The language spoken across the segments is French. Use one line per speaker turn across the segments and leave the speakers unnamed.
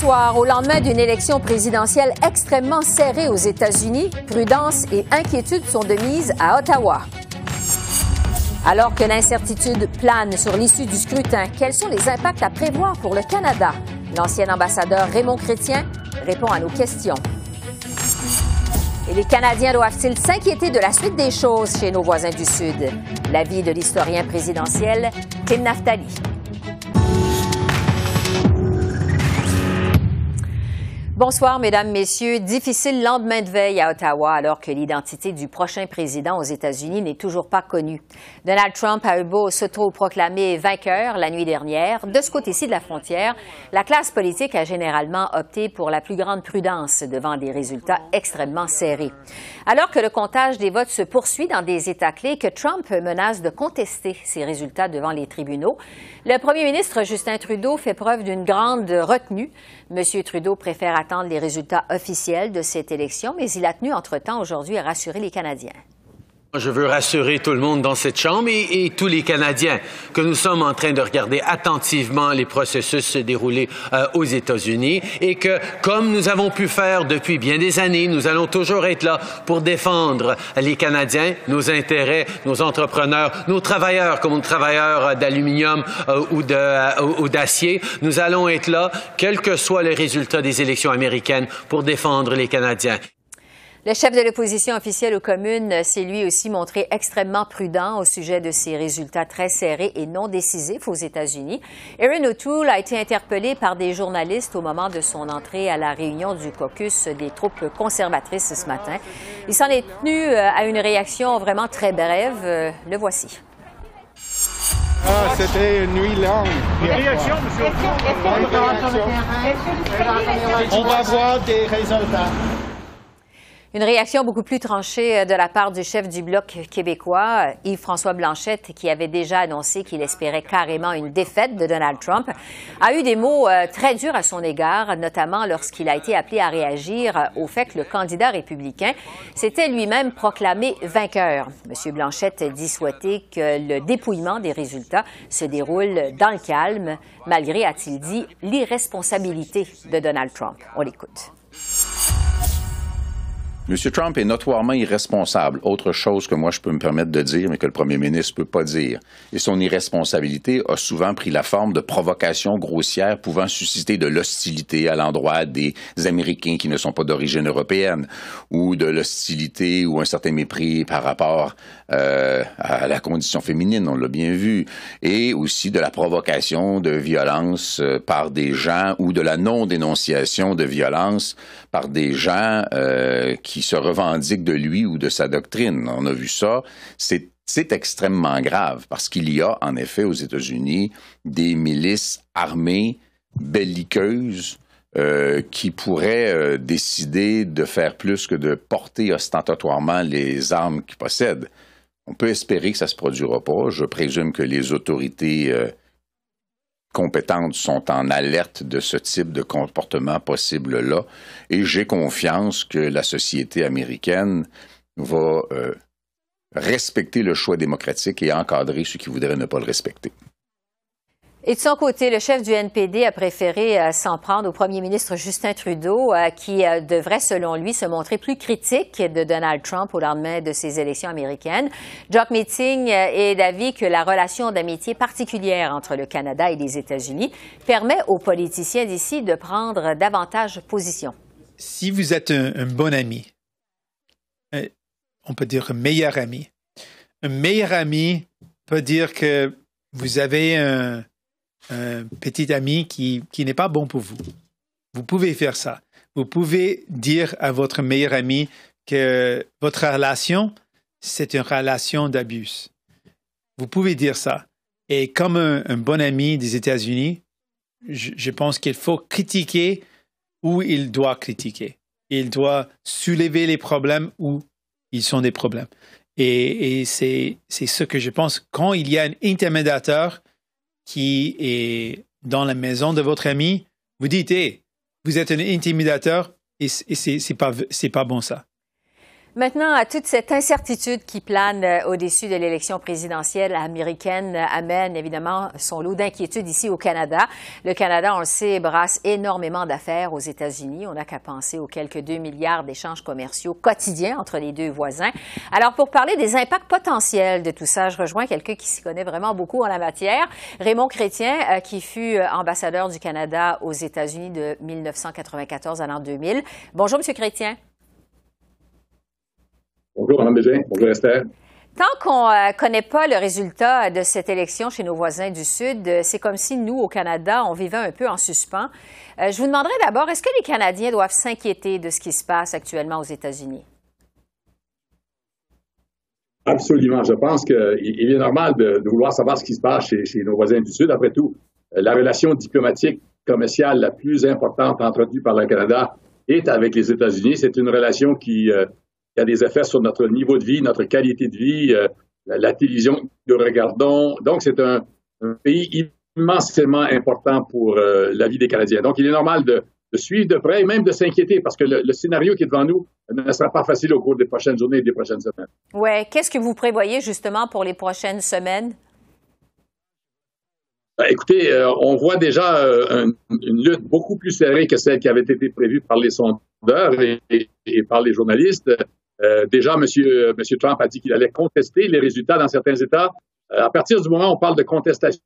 Soir, au lendemain d'une élection présidentielle extrêmement serrée aux États-Unis, prudence et inquiétude sont de mise à Ottawa. Alors que l'incertitude plane sur l'issue du scrutin, quels sont les impacts à prévoir pour le Canada? L'ancien ambassadeur Raymond Chrétien répond à nos questions. Et les Canadiens doivent-ils s'inquiéter de la suite des choses chez nos voisins du Sud? L'avis de l'historien présidentiel Tim Naftali. Bonsoir, Mesdames, Messieurs. Difficile lendemain de veille à Ottawa alors que l'identité du prochain président aux États-Unis n'est toujours pas connue. Donald Trump a eu beau s'auto-proclamer vainqueur la nuit dernière. De ce côté-ci de la frontière, la classe politique a généralement opté pour la plus grande prudence devant des résultats extrêmement serrés. Alors que le comptage des votes se poursuit dans des États clés, que Trump menace de contester ces résultats devant les tribunaux, le premier ministre Justin Trudeau fait preuve d'une grande retenue. M. Trudeau préfère attendre les résultats officiels de cette élection, mais il a tenu entre-temps aujourd'hui à rassurer les Canadiens.
Je veux rassurer tout le monde dans cette Chambre et, tous les Canadiens que nous sommes en train de regarder attentivement les processus se dérouler euh, aux États-Unis et que, comme nous avons pu faire depuis bien des années, nous allons toujours être là pour défendre les Canadiens, nos intérêts, nos entrepreneurs, nos travailleurs comme nos travailleurs d'aluminium euh, ou euh, d'acier. Nous allons être là, quel que soit le résultat des élections américaines, pour défendre les Canadiens.
Le chef de l'opposition officielle aux communes s'est lui aussi montré extrêmement prudent au sujet de ces résultats très serrés et non décisifs aux États-Unis. Erin O'Toole a été interpellé par des journalistes au moment de son entrée à la réunion du caucus des troupes conservatrices ce matin. Il s'en est tenu euh, à une réaction vraiment très brève. Euh, le voici.
Ah, c'était une nuit longue.
Réaction, monsieur.
On va voir des résultats.
Une réaction beaucoup plus tranchée euh, de la part du chef du Bloc québécois, Yves-François Blanchette, qui avait déjà annoncé qu'il espérait carrément une défaite de Donald Trump, a eu des mots euh, très durs à son égard, notamment lorsqu'il a été appelé à réagir au fait que le candidat républicain s'était lui-même proclamé vainqueur. M. Blanchette dit souhaiter que le dépouillement des résultats se déroule dans le calme, malgré, a-t-il dit, l'irresponsabilité de Donald Trump. On l'écoute.
M. Trump est notoirement irresponsable, autre chose que moi je peux me permettre de dire, mais que le premier ministre ne peut pas dire. Et son irresponsabilité a souvent pris la forme de provocations grossières pouvant susciter de l'hostilité à l'endroit des Américains qui ne sont pas d'origine européenne, ou de l'hostilité ou un certain mépris par rapport euh, à la condition féminine, on l'a bien vu, et aussi de la provocation de violence euh, par des gens ou de la non-dénonciation de violence par des gens euh, qui se revendiquent de lui ou de sa doctrine. On a vu ça. C'est extrêmement grave parce qu'il y a en effet aux États-Unis des milices armées, belliqueuses, qui pourraient décider de faire plus que de porter ostentatoirement les armes qu'ils possèdent. On peut espérer que ça ne se produira pas. Je présume que les autorités euh, compétentes sont en alerte de ce type de comportement possible-là. Et j'ai confiance que la société américaine va euh, respecter le choix démocratique et encadrer ceux qui voudraient ne pas le respecter.
Et de son côté, le chef du NPD a préféré euh, s'en prendre au premier ministre Justin Trudeau, euh, qui euh, devrait, selon lui, se montrer plus critique de Donald Trump au lendemain de ces élections américaines. Jock Meeting est d'avis que la relation d'amitié particulière entre le Canada et les États-Unis permet aux politiciens d'ici de prendre davantage position.
Si vous êtes un, un bon ami, on peut dire un meilleur ami, un meilleur ami peut dire que vous avez un un petit ami qui, qui n'est pas bon pour vous. Vous pouvez faire ça. Vous pouvez dire à votre meilleur ami que votre relation, c'est une relation d'abus. Vous pouvez dire ça. Et comme un, bon ami des États-Unis, je, pense qu'il faut critiquer où il doit critiquer. Il doit soulever les problèmes où ils sont des problèmes. Et, c'est ce que je pense. Quand il y a un intimidateur qui est dans la maison de votre ami, vous dites, hey, vous êtes un intimidateur et, c'est pas, pas bon ça.
Maintenant, à toute cette incertitude qui plane euh, au-dessus de l'élection présidentielle américaine euh, amène évidemment son lot d'inquiétude ici au Canada. Le Canada, on le sait, brasse énormément d'affaires aux États-Unis. On n'a qu'à penser aux quelques 2 milliards d'échanges commerciaux quotidiens entre les deux voisins. Alors, pour parler des impacts potentiels de tout ça, je rejoins quelqu'un qui s'y connaît vraiment beaucoup en la matière, Raymond Chrétien, euh, qui fut ambassadeur du Canada aux États-Unis de 1994 à l'an 2000. Bonjour, Monsieur Chrétien.
Bonjour, Mme Bégin. Bonjour, Esther.
Tant qu'on ne euh, connaît pas le résultat de cette élection chez nos voisins du Sud, euh, c'est comme si nous, au Canada, on vivait un peu en suspens. Euh, je vous demanderai d'abord, est-ce que les Canadiens doivent s'inquiéter de ce qui se passe actuellement aux États-Unis?
Absolument. Je pense qu'il est normal de, vouloir savoir ce qui se passe chez, chez, nos voisins du Sud. Après tout, la relation diplomatique commerciale la plus importante entretenue par le Canada est avec les États-Unis. C'est une relation qui il y a des effets sur notre niveau de vie, notre qualité de vie, euh, la, télévision que nous regardons. Donc, c'est un, pays immensément important pour euh, la vie des Canadiens. Donc, il est normal de, suivre de près et même de s'inquiéter parce que le, scénario qui est devant nous ne sera pas facile au cours des prochaines journées et des prochaines semaines.
Oui. Qu'est-ce que vous prévoyez justement pour les prochaines semaines?
Ben, écoutez, euh, on voit déjà une lutte beaucoup plus serrée que celle qui avait été prévue par les sondeurs et par les journalistes. Euh, déjà, M. Monsieur Trump a dit qu'il allait contester les résultats dans certains États. Euh, à partir du moment où on parle de contestation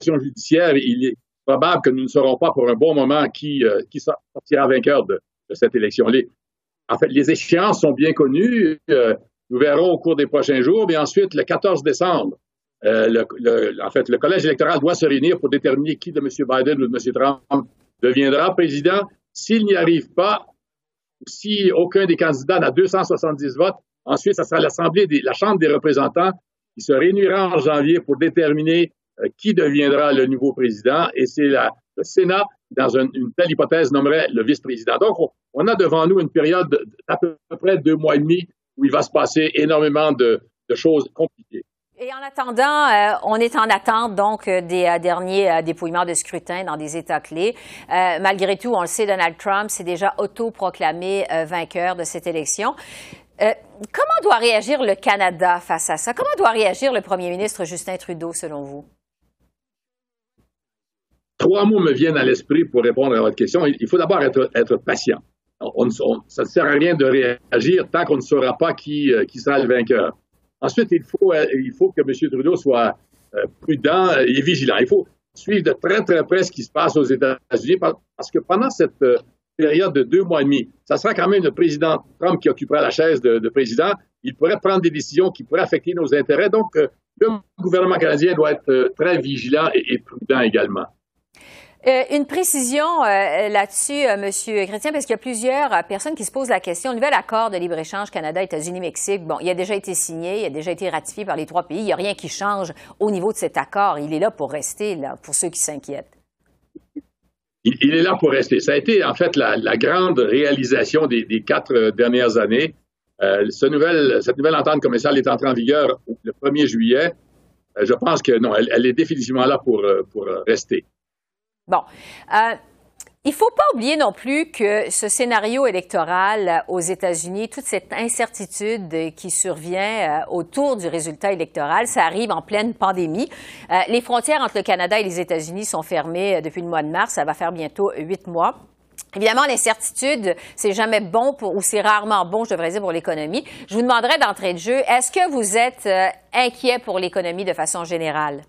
judiciaire, il est probable que nous ne saurons pas pour un bon moment qui, euh, sortira vainqueur de, cette élection. Les, en fait, les échéances sont bien connues. nous verrons au cours des prochains jours. Mais ensuite, le 14 décembre, le collège électoral doit se réunir pour déterminer qui de M. Biden ou de M. Trump deviendra président. S'il n'y arrive pas, si aucun des candidats n'a 270 votes, ensuite, ce sera l'Assemblée, la Chambre des représentants qui se réunira en janvier pour déterminer euh, qui deviendra le nouveau président. Et c'est le Sénat, dans une, telle hypothèse, nommerait le vice-président. Donc, on, a devant nous une période d'à peu près deux mois et demi où il va se passer énormément de choses compliquées.
Et en attendant, euh, on est en attente donc euh, des euh, derniers dépouillements de scrutin dans des États clés. malgré tout, on le sait, Donald Trump s'est déjà autoproclamé vainqueur de cette élection. comment doit réagir le Canada face à ça? Comment doit réagir le premier ministre Justin Trudeau, selon vous?
Trois mots me viennent à l'esprit pour répondre à votre question. Il faut d'abord être, patient. ça ne sert à rien de réagir tant qu'on ne saura pas qui sera le vainqueur. Ensuite, il faut, euh, il que M. Trudeau soit euh, prudent et vigilant. Il faut suivre de très, très près ce qui se passe aux États-Unis parce que pendant cette euh, période de deux mois et demi, ça sera quand même le président Trump qui occupera la chaise de, président. Il pourrait prendre des décisions qui pourraient affecter nos intérêts. Donc, le gouvernement canadien doit être très vigilant et prudent également.
Euh, une précision euh, là-dessus, euh, Monsieur Chrétien, parce qu'il y a plusieurs personnes qui se posent la question. Le nouvel accord de libre-échange Canada, États-Unis, Mexique, bon, il a déjà été signé, il a déjà été ratifié par les trois pays. Il n'y a rien qui change au niveau de cet accord. Il est là pour rester, pour ceux qui s'inquiètent.
Il, est là pour rester. Ça a été, en fait, la, grande réalisation des, quatre dernières années. cette nouvelle entente commerciale est entrée en vigueur le 1er juillet. je pense que non, elle, est définitivement là pour rester.
Bon. Euh, il ne faut pas oublier non plus que ce scénario électoral aux États-Unis, toute cette incertitude qui survient euh, autour du résultat électoral, ça arrive en pleine pandémie. Euh, les frontières entre le Canada et les États-Unis sont fermées depuis le mois de mars. Ça va faire bientôt huit mois. Évidemment, l'incertitude, c'est jamais bon pour, ou c'est rarement bon, je devrais dire, pour l'économie. Je vous demanderai d'entrée de jeu, est-ce que vous êtes inquiet pour l'économie de façon générale?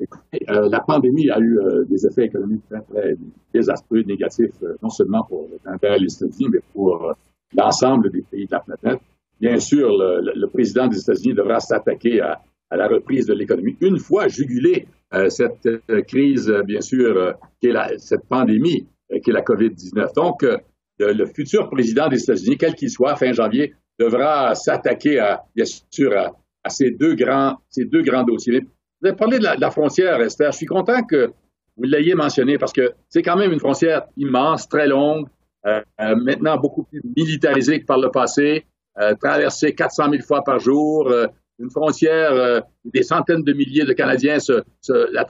Euh, la pandémie a eu euh, des effets économiques très, très désastreux, négatifs, euh, non seulement pour et les États-Unis, mais pour l'ensemble des pays de la planète. Bien sûr, le, président des États-Unis devra s'attaquer à, la reprise de l'économie une fois jugulée cette crise, bien sûr, cette pandémie, qui est la COVID-19. Donc, le, futur président des États-Unis, quel qu'il soit, fin janvier, devra s'attaquer à, bien sûr, à, à, ces deux grands, ces deux grands dossiers. Vous avez parlé de la, frontière, Esther. Je suis content que vous l'ayez mentionné parce que c'est quand même une frontière immense, très longue. maintenant beaucoup plus militarisée que par le passé, traversée 400 000 fois par jour, une frontière où des centaines de milliers de Canadiens se, la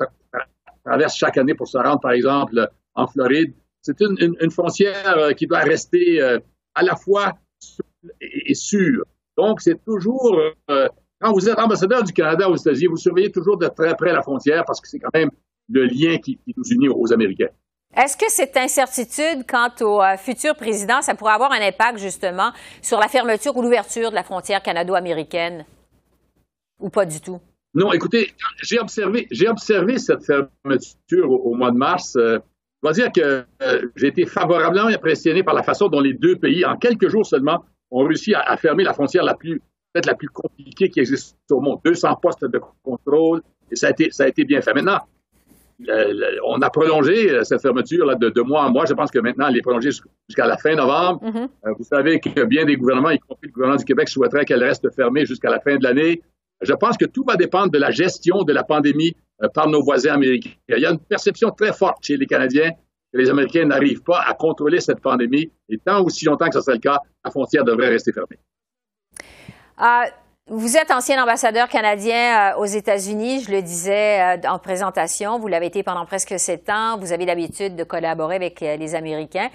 traversent chaque année pour se rendre, par exemple, en Floride. C'est une, une, frontière qui doit rester à la fois et sûre. Donc, c'est toujours quand vous êtes ambassadeur du Canada aux États-Unis, vous surveillez toujours de très près la frontière parce que c'est quand même le lien qui, nous unit aux Américains.
Est-ce que cette incertitude quant au euh, futur président, ça pourrait avoir un impact justement sur la fermeture ou l'ouverture de la frontière canado-américaine? Ou pas du tout?
Non, écoutez, j'ai observé, j'ai observé cette fermeture au, mois de mars. Euh, je dois dire que euh, j'ai été favorablement impressionné par la façon dont les deux pays, en quelques jours seulement, ont réussi à fermer la frontière la plus peut-être la plus compliquée qui existe au monde. 200 postes de contrôle, et ça a été, ça a été bien fait. Maintenant, on a prolongé euh, cette fermeture là, de, mois en mois. Je pense que maintenant, elle est prolongée jusqu'à la fin novembre. Mm-hmm. Euh, vous savez que bien des gouvernements, y compris le gouvernement du Québec, souhaiteraient qu'elle reste fermée jusqu'à la fin de l'année. Je pense que tout va dépendre de la gestion de la pandémie euh, par nos voisins américains. Il y a une perception très forte chez les Canadiens que les Américains n'arrivent pas à contrôler cette pandémie. Et tant aussi longtemps que ce sera le cas, la frontière devrait rester fermée.
Uh, Vous êtes ancien ambassadeur canadien euh, aux États-Unis, je le disais euh, en présentation. Vous l'avez été pendant presque sept ans. Vous avez l'habitude de collaborer avec euh, les Américains.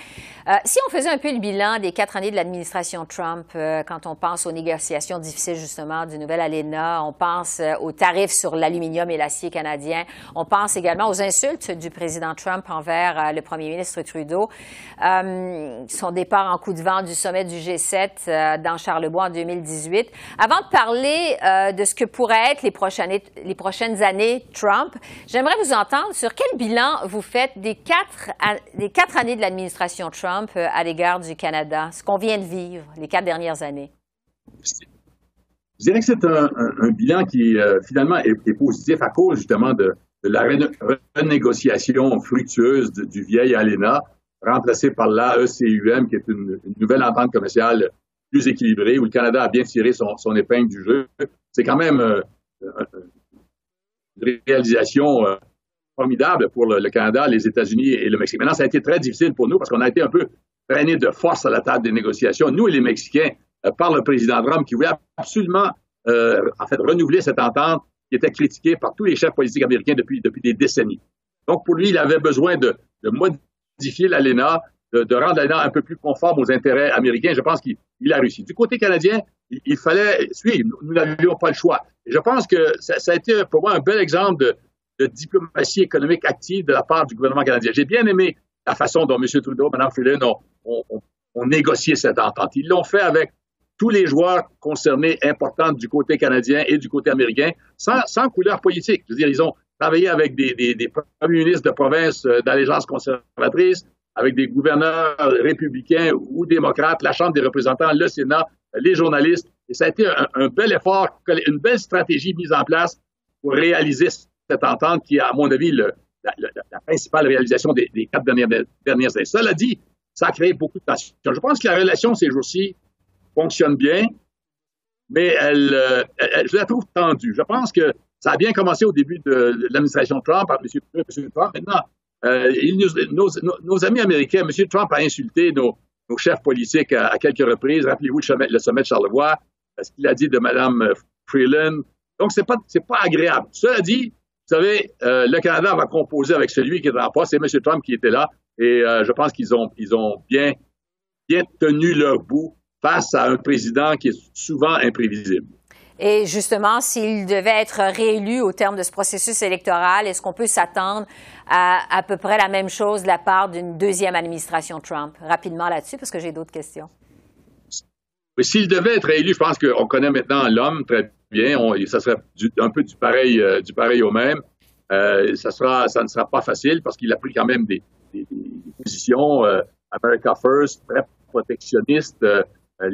si on faisait un peu le bilan des quatre années de l'administration Trump, quand on pense aux négociations difficiles justement du nouvel ALENA, on pense aux tarifs sur l'aluminium et l'acier canadien, on pense également aux insultes du président Trump envers le premier ministre Trudeau, son départ en coup de vent du sommet du G7 dans Charlebois en 2018. Avant de euh, de ce que pourraient être les prochaines, années Trump. J'aimerais vous entendre sur quel bilan vous faites des quatre, des quatre années de l'administration Trump euh, à l'égard du Canada, ce qu'on vient de vivre les quatre dernières années.
Je dirais que c'est un, bilan qui euh, finalement est, positif à cause justement de, la renégociation fructueuse du vieil ALENA, remplacé par l'AECUM, qui est une nouvelle entente commerciale plus équilibré, où le Canada a bien tiré son, épingle du jeu. C'est quand même euh, une réalisation euh, formidable pour le, Canada, les États-Unis et le Mexique. Maintenant, ça a été très difficile pour nous parce qu'on a été un peu traînés de force à la table des négociations, nous et les Mexicains, euh, par le président Trump qui voulait absolument, en fait, renouveler cette entente qui était critiquée par tous les chefs politiques américains depuis, des décennies. Donc, pour lui, il avait besoin de, de modifier l'ALENA, de, rendre l'ALENA un peu plus conforme aux intérêts américains. Je pense qu'il a réussi. Du côté canadien, il, fallait suivre. Nous n'avions pas le choix. Et je pense que ça, a été pour moi un bel exemple de, diplomatie économique active de la part du gouvernement canadien. J'ai bien aimé la façon dont M. Trudeau et Mme Freeland ont, négocié cette entente. Ils l'ont fait avec tous les joueurs concernés importants du côté canadien et du côté américain, sans, couleur politique. Je veux dire, ils ont travaillé avec des, des premiers ministres de province euh, d'allégeance conservatrice, avec des gouverneurs républicains ou démocrates, la Chambre des représentants, le Sénat, les journalistes. Et ça a été un, bel effort, une belle stratégie mise en place pour réaliser cette entente qui est, à mon avis, la, principale réalisation des, quatre dernières, dernières années. Cela dit, ça a créé beaucoup de tensions. Je pense que la relation ces jours-ci fonctionne bien, mais elle, je la trouve tendue. Je pense que ça a bien commencé au début de l'administration Trump par M. Trump. Maintenant, euh, nos, amis américains, M. Trump a insulté nos, chefs politiques à, quelques reprises. Rappelez-vous le, sommet de Charlevoix, ce qu'il a dit de Mme Freeland. Donc, c'est pas, pas agréable. Cela dit, vous savez, euh, le Canada va composer avec celui qui est en poste. C'est M. Trump qui était là. Et euh, je pense qu'ils ont, bien tenu leur bout face à un président qui est souvent imprévisible.
Et justement, s'il devait être réélu au terme de ce processus électoral, est-ce qu'on peut s'attendre à à peu près la même chose de la part d'une deuxième administration Trump? Rapidement là-dessus, parce que j'ai d'autres questions.
S'il devait être réélu, je pense qu'on connaît maintenant l'homme très bien. ça serait un peu du pareil, euh, du pareil au même. Euh, ça, ne sera pas facile parce qu'il a pris quand même des, positions euh, America First, très protectionnistes. Euh,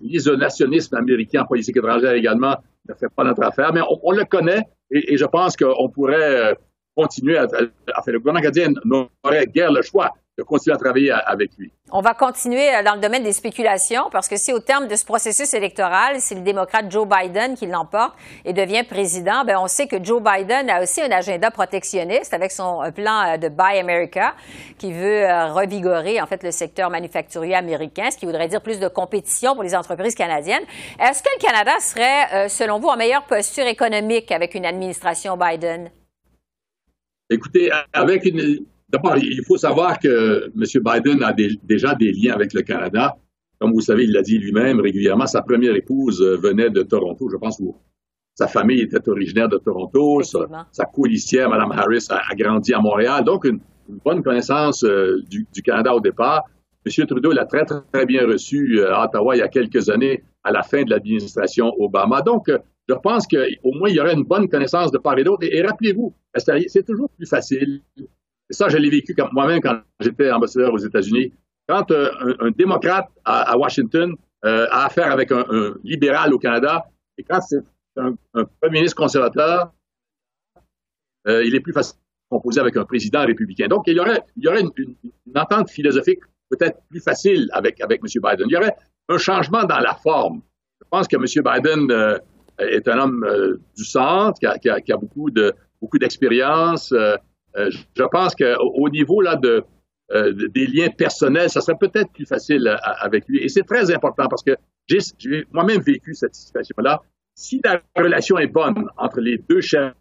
l'isolationnisme américain en politique étrangère également ne fait pas notre affaire, mais on, le connaît et, je pense qu'on pourrait euh, continuer à, faire. Le gouvernement canadien n'aurait guère le choix de continuer à travailler avec lui.
On va continuer euh, dans le domaine des spéculations parce que si au terme de ce processus électoral, c'est le démocrate Joe Biden qui l'emporte et devient président, ben on sait que Joe Biden a aussi un agenda protectionniste avec son plan euh, de Buy America qui veut euh, revigorer en fait le secteur manufacturier américain, ce qui voudrait dire plus de compétition pour les entreprises canadiennes. Est-ce que le Canada serait, selon vous, en meilleure posture économique avec une administration Biden?
Écoutez, avec une, D'abord, il faut savoir que M. Biden a déjà des liens avec le Canada. Comme vous savez, il l'a dit lui-même régulièrement, sa première épouse euh, venait de Toronto, je pense, où sa famille était originaire de Toronto. Sa, sa Mme Harris, a, grandi à Montréal. Donc, une, bonne connaissance euh, du, Canada au départ. M. Trudeau l'a très, très, bien reçu euh, à Ottawa il y a quelques années, à la fin de l'administration Obama. Donc, je pense qu'au moins, il y aurait une bonne connaissance de part et d'autre. et rappelez-vous, c'est toujours plus facile et ça, je l'ai vécu moi-même quand j'étais ambassadeur aux États-Unis. Quand euh, un, démocrate à, Washington euh, a affaire avec un, libéral au Canada, et quand c'est un, premier ministre conservateur, euh, il est plus facile de composer avec un président républicain. Donc, il y aurait, une, entente philosophique peut-être plus facile avec, M. Biden. Il y aurait un changement dans la forme. Je pense que M. Biden est un homme du centre, qui a, beaucoup de beaucoup d'expérience. Je pense qu'au niveau là de euh, des liens personnels, ça serait peut-être plus facile euh, avec lui. Et c'est très important parce que j'ai moi-même vécu cette situation-là. Si la relation est bonne entre les deux chefs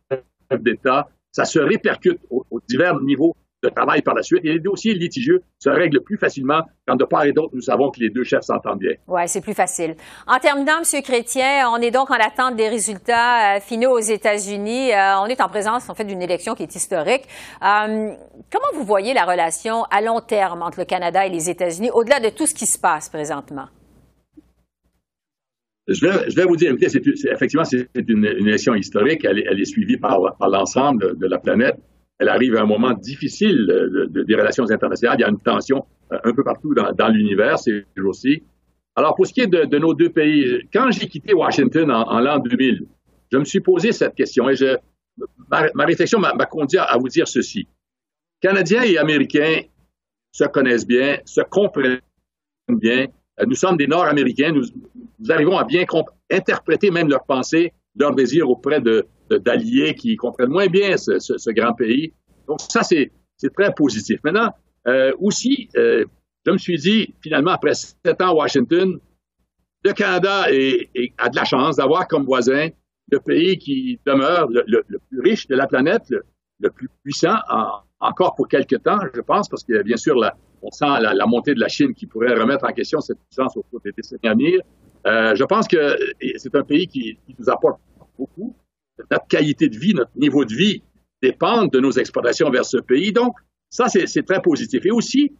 d'État, ça se répercute aux divers niveaux de travail par la suite. Et les dossiers litigieux se règlent plus facilement quand de part et d'autre, nous savons que les deux chefs s'entendent bien.
Oui, c'est plus facile. En terminant, M. Chrétien, on est donc en attente des résultats euh, finaux aux États-Unis. Euh, on est en présence, en fait, d'une élection qui est historique. Euh, comment vous voyez la relation à long terme entre le Canada et les États-Unis, au-delà de tout ce qui se passe présentement?
Je vais, vous dire, effectivement, c'est une, élection historique. Elle, est suivie par l'ensemble de la planète elle arrive à un moment difficile des relations internationales. Il y a une tension euh, un peu partout dans, l'univers ces jours-ci. Alors, pour ce qui est de, nos deux pays, quand j'ai quitté Washington en, l'an 2000, je me suis posé cette question et je, ma, réflexion m'a conduit à, vous dire ceci. Canadiens et Américains se connaissent bien, se comprennent bien. Euh, nous sommes des Nord-Américains. Nous, nous, arrivons à bien interpréter même leurs pensées, leurs désirs auprès de, d'alliés qui comprennent moins bien ce, grand pays. Donc ça, c'est très positif. Maintenant, euh, aussi, euh, je me suis dit, finalement, après sept ans à Washington, le Canada a de la chance d'avoir comme voisin le pays qui demeure le, plus riche de la planète, le, plus puissant, encore pour quelque temps, je pense, parce que bien sûr, on sent la, montée de la Chine qui pourrait remettre en question cette puissance au cours des décennies à venir. Euh, je pense que c'est un pays qui, nous apporte beaucoup notre qualité de vie, notre niveau de vie dépendent de nos exportations vers ce pays. Donc, ça, c'est très positif. Et aussi,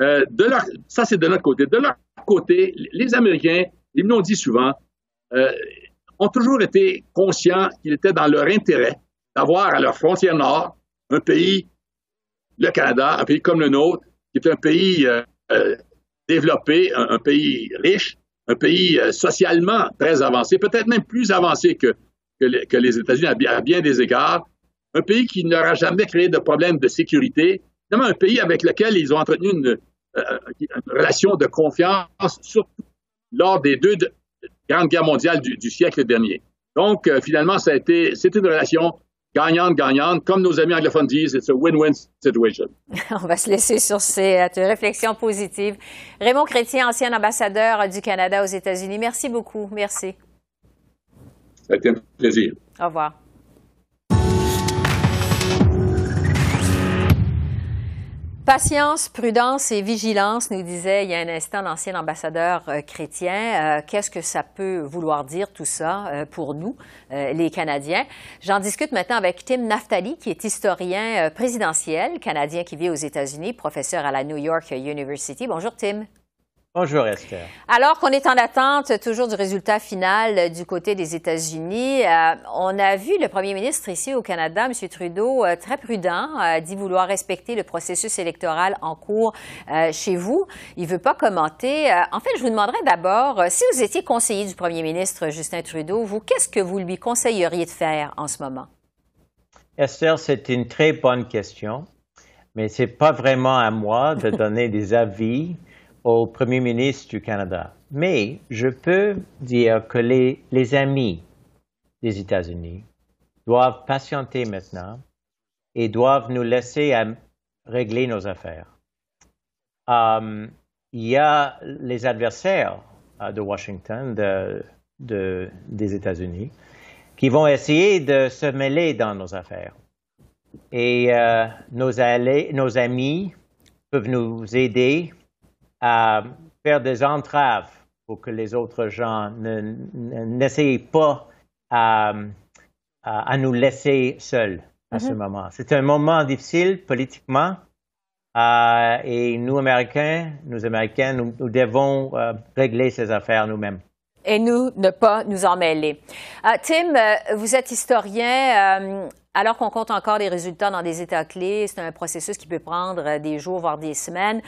euh, de leur, ça, c'est de notre côté. De leur côté, les Américains, ils me l'ont dit souvent, euh, ont toujours été conscients qu'il était dans leur intérêt d'avoir à leur frontière nord un pays, le Canada, un pays comme le nôtre, qui est un pays développé, un, pays riche, un pays socialement très avancé, peut-être même plus avancé que, les, États-Unis à, bien des égards, un pays qui n'aura jamais créé de problème de sécurité, un pays avec lequel ils ont entretenu une, euh, relation de confiance, surtout lors des deux grandes guerres mondiales du, siècle dernier. Donc, euh, finalement, ça a été, c'est une relation gagnante-gagnante. Comme nos amis anglophones disent, it's a win-win situation.
On va se laisser sur ces réflexions positives. Raymond Chrétien, ancien ambassadeur du Canada aux États-Unis, merci beaucoup. Merci.
Ça a été un plaisir.
Au revoir. Patience, prudence et vigilance, nous disait il y a un instant l'ancien ambassadeur euh, chrétien. Euh, qu'est-ce que ça peut vouloir dire tout ça euh, pour nous, les Canadiens? J'en discute maintenant avec Tim Naftali, qui est historien présidentiel canadien qui vit aux États-Unis, professeur à la New York University. Bonjour Tim.
Bonjour Esther.
Alors qu'on est en attente toujours du résultat final du côté des États-Unis, euh, on a vu le premier ministre ici au Canada, M. Trudeau, euh, très prudent, euh, dit vouloir respecter le processus électoral en cours chez vous. Il ne veut pas commenter. en fait, je vous demanderais d'abord, si vous étiez conseiller du premier ministre Justin Trudeau, vous, qu'est-ce que vous lui conseilleriez de faire en ce moment?
Esther, c'est une très bonne question. mais ce n'est pas vraiment à moi de donner des avis au Premier ministre du Canada. Mais je peux dire que les, amis des États-Unis doivent patienter maintenant et doivent nous laisser régler nos affaires. Um, il y a les adversaires uh, de Washington, de, de, des États-Unis, qui vont essayer de se mêler dans nos affaires. Et euh, nos amis peuvent nous aider à faire des entraves pour que les autres gens n'essayent pas à, à, nous laisser seuls à ce mm-hmm. moment. C'est un moment difficile politiquement euh, et nous, Américains, nous, Américains, nous, devons euh, régler ces affaires nous-mêmes
et nous ne pas nous en mêler. Euh, Tim, vous êtes historien. alors qu'on compte encore les résultats dans des États clés, c'est un processus qui peut prendre des jours, voire des semaines.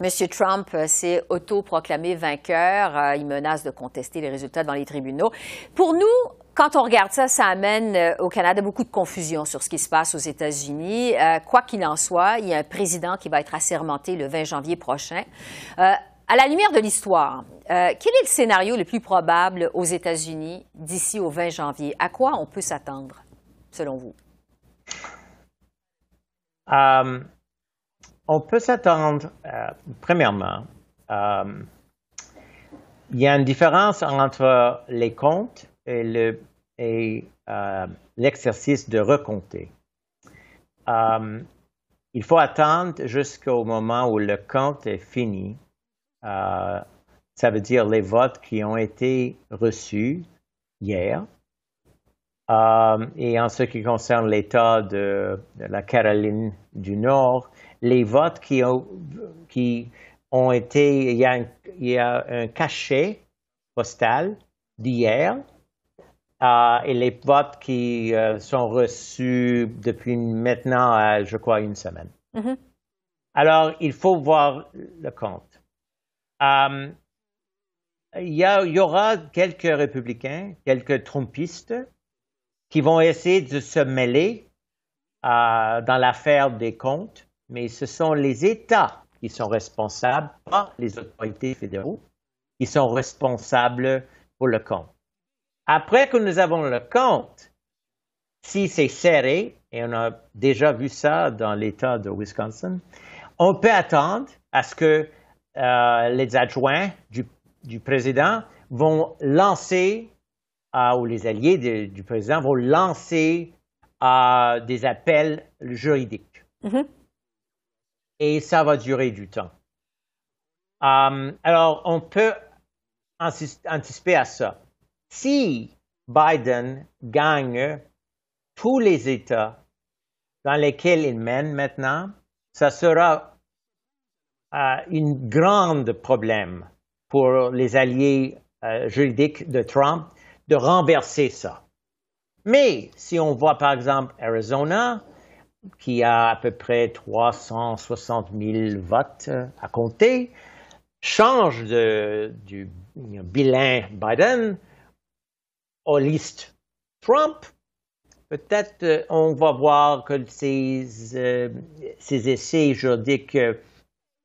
Monsieur Trump s'est autoproclamé vainqueur. il menace de contester les résultats devant les tribunaux. Pour nous, quand on regarde ça, ça amène euh, au Canada beaucoup de confusion sur ce qui se passe aux États-Unis. Euh, quoi qu'il en soit, il y a un président qui va être assermenté le 20 janvier prochain. Euh, à la lumière de l'histoire, quel est le scénario le plus probable aux États-Unis d'ici au 20 janvier? À quoi on peut s'attendre, selon vous?
On peut s'attendre, premièrement, il y a une différence entre les comptes et euh, l'exercice de recompter. Euh, il faut attendre jusqu'au moment où le compte est fini. Euh, ça veut dire les votes qui ont été reçus hier. et en ce qui concerne l'État de, la Caroline du Nord, les votes qui ont, qui ont été, il y a il y a un cachet postal d'hier euh, et les votes qui euh, sont reçus depuis maintenant, je crois, une semaine. Mm-hmm. Alors, il faut voir le compte. Euh, il, y il, y aura quelques républicains, quelques trompistes qui vont essayer de se mêler dans l'affaire des comptes, mais ce sont les États qui sont responsables, pas les autorités fédéraux, qui sont responsables pour le compte. Après que nous avons le compte, si c'est serré, et on a déjà vu ça dans l'État de Wisconsin, on peut attendre à ce que euh, les adjoints du, président vont lancer, euh, ou les alliés du président vont lancer euh, des appels juridiques. Mm-hmm. Et ça va durer du temps. alors, on peut anticiper à ça si Biden gagne tous les États dans lesquels il mène maintenant, ça sera euh, un grand problème pour les alliés euh, juridiques de Trump de renverser ça. Mais si on voit par exemple Arizona, qui a à peu près 360 000 votes à compter, change de, du bilan Biden, aux listes Trump, peut-être euh, on va voir que ces, euh, ces essais juridiques euh,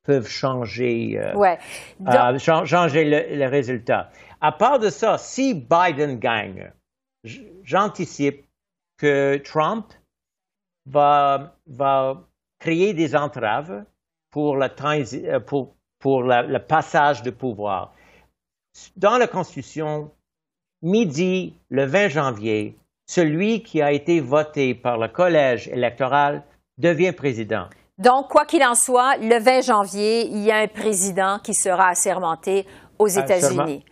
peuvent changer, changer le, le, résultat. À part de ça, si Biden gagne, j'anticipe que Trump va, va créer des entraves pour, la pour, pour le passage de pouvoir. Dans la Constitution, midi le 20 janvier, celui qui a été voté par le collège électoral devient président.
Donc, quoi qu'il en soit, le 20 janvier, il y a un président qui sera assermenté aux États-Unis.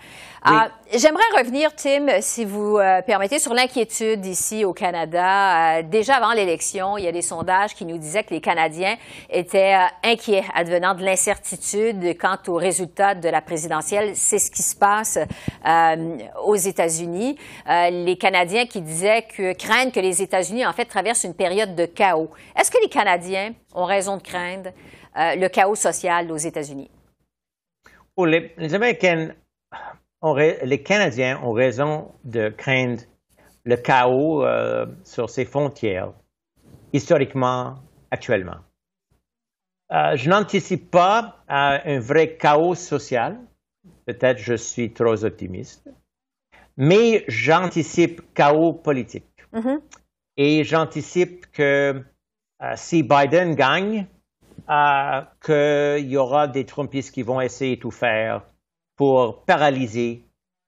Ah, j'aimerais revenir, Tim, si vous euh, permettez, sur l'inquiétude ici au Canada. Euh, déjà avant l'élection, il y a des sondages qui nous disaient que les Canadiens étaient euh, inquiets advenant de l'incertitude quant aux résultats de la présidentielle. C'est ce qui se passe aux États-Unis. les Canadiens qui disaient que craignent que les États-Unis, en fait, traversent une période de chaos. Est-ce que les Canadiens ont raison de craindre le chaos social aux États-Unis?
Les, les Américains les Canadiens ont raison de craindre le chaos euh, sur ces frontières, historiquement actuellement. Euh, je n'anticipe pas un vrai chaos social. Peut-être je suis trop optimiste. Mais j'anticipe chaos politique. Mm-hmm. Et j'anticipe que si Biden gagne, qu'il y aura des Trumpistes qui vont essayer de tout faire pour paralyser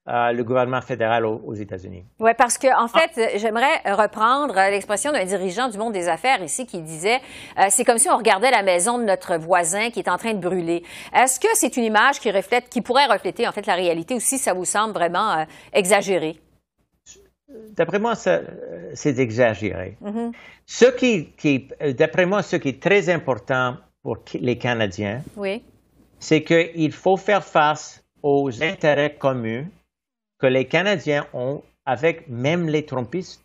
euh, le gouvernement fédéral aux, États-Unis.
Oui, parce que en fait, j'aimerais reprendre l'expression d'un dirigeant du monde des affaires ici qui disait euh, c'est comme si on regardait la maison de notre voisin qui est en train de brûler. Est-ce que c'est une image qui reflète, qui pourrait refléter en fait la réalité ou si ça vous semble vraiment euh, exagéré?
D'après moi, c'est exagéré. Mm-hmm. Ce qui, qui d'après moi, ce qui est très important pour les Canadiens, oui. c'est qu'il faut faire face aux intérêts communs que les Canadiens ont avec même les trompistes,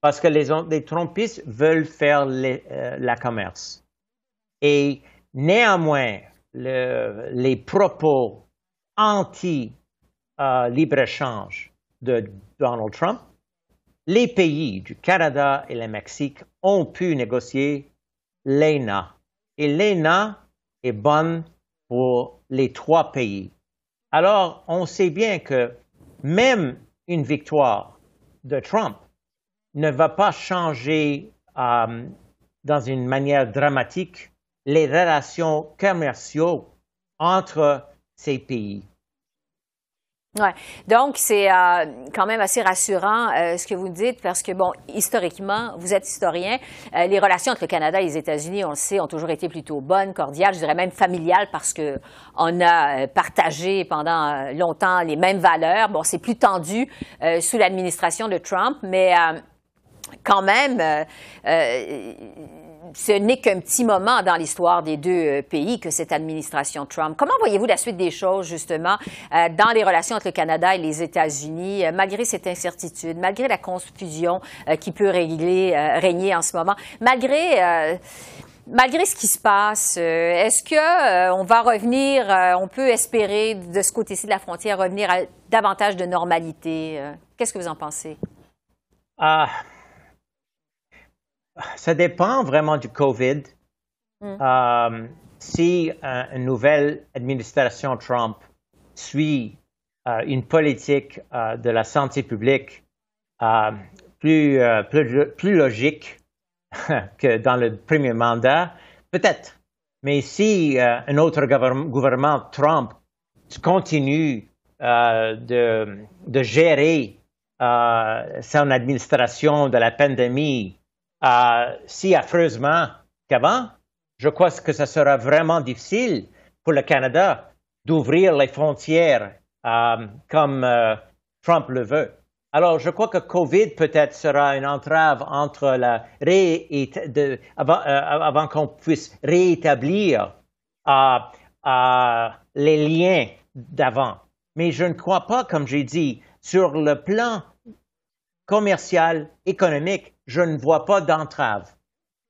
parce que les, les trompistes veulent faire euh, la commerce. Et néanmoins, les propos anti-libre-échange de Donald Trump, les pays du Canada et le Mexique ont pu négocier l'ENA. Et l'ENA est bonne pour les trois pays. Alors, on sait bien que même une victoire de Trump ne va pas changer euh, dans une manière dramatique les relations commerciales entre ces pays.
Ouais. Donc, c'est euh, quand même assez rassurant euh, ce que vous dites parce que, bon, historiquement, vous êtes historien, euh, les relations entre le Canada et les États-Unis, on le sait, ont toujours été plutôt bonnes, cordiales, je dirais même familiales parce que on a partagé pendant longtemps les mêmes valeurs. Bon, c'est plus tendu sous l'administration de Trump, mais quand même, ce n'est qu'un petit moment dans l'histoire des deux euh, pays que cette administration Trump. Comment voyez-vous la suite des choses, justement, euh, dans les relations entre le Canada et les États-Unis, euh, malgré cette incertitude, malgré la confusion qui peut régler, régner en ce moment, malgré... Malgré ce qui se passe, est-ce que on va revenir, on peut espérer de ce côté-ci de la frontière revenir à davantage de normalité Qu'est-ce que vous en pensez?
Ah, ça dépend vraiment du COVID. Mm. Euh, si euh, une nouvelle administration Trump suit euh, une politique de la santé publique plus, plus, logique que dans le premier mandat, peut-être. Mais si un autre gouvernement Trump continue de, de, gérer son administration de la pandémie euh, si affreusement qu'avant, je crois que ce sera vraiment difficile pour le Canada d'ouvrir les frontières euh, comme euh, Trump le veut. Alors, je crois que COVID peut-être sera une entrave entre la de, avant, avant qu'on puisse réétablir les liens d'avant. Mais je ne crois pas, comme j'ai dit, sur le plan commercial, économique, je ne vois pas d'entrave.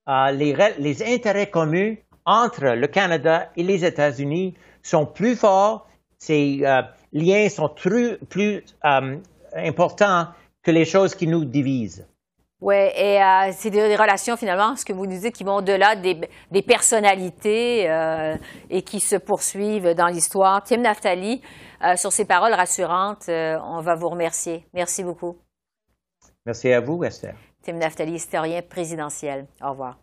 Euh, les, intérêts communs entre le Canada et les États-Unis sont plus forts, ces euh, liens sont plus, euh, importants que les choses qui nous divisent.
Oui, et c'est des, relations finalement, ce que vous nous dites, qui vont au-delà des, personnalités et qui se poursuivent dans l'histoire. Tim Naftali, sur ces paroles rassurantes, on va vous remercier. Merci beaucoup.
Merci à vous, Esther.
Tim Naftali, historien présidentiel. Au revoir.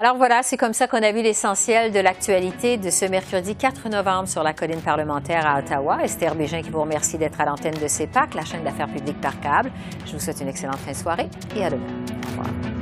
Alors voilà, c'est comme ça qu'on a vu l'essentiel de l'actualité de ce mercredi 4 novembre sur la colline parlementaire à Ottawa. Esther Bégin qui vous remercie d'être à l'antenne de CEPAC, la chaîne d'affaires publiques par câble. Je vous souhaite une excellente fin de soirée et à demain. Au revoir.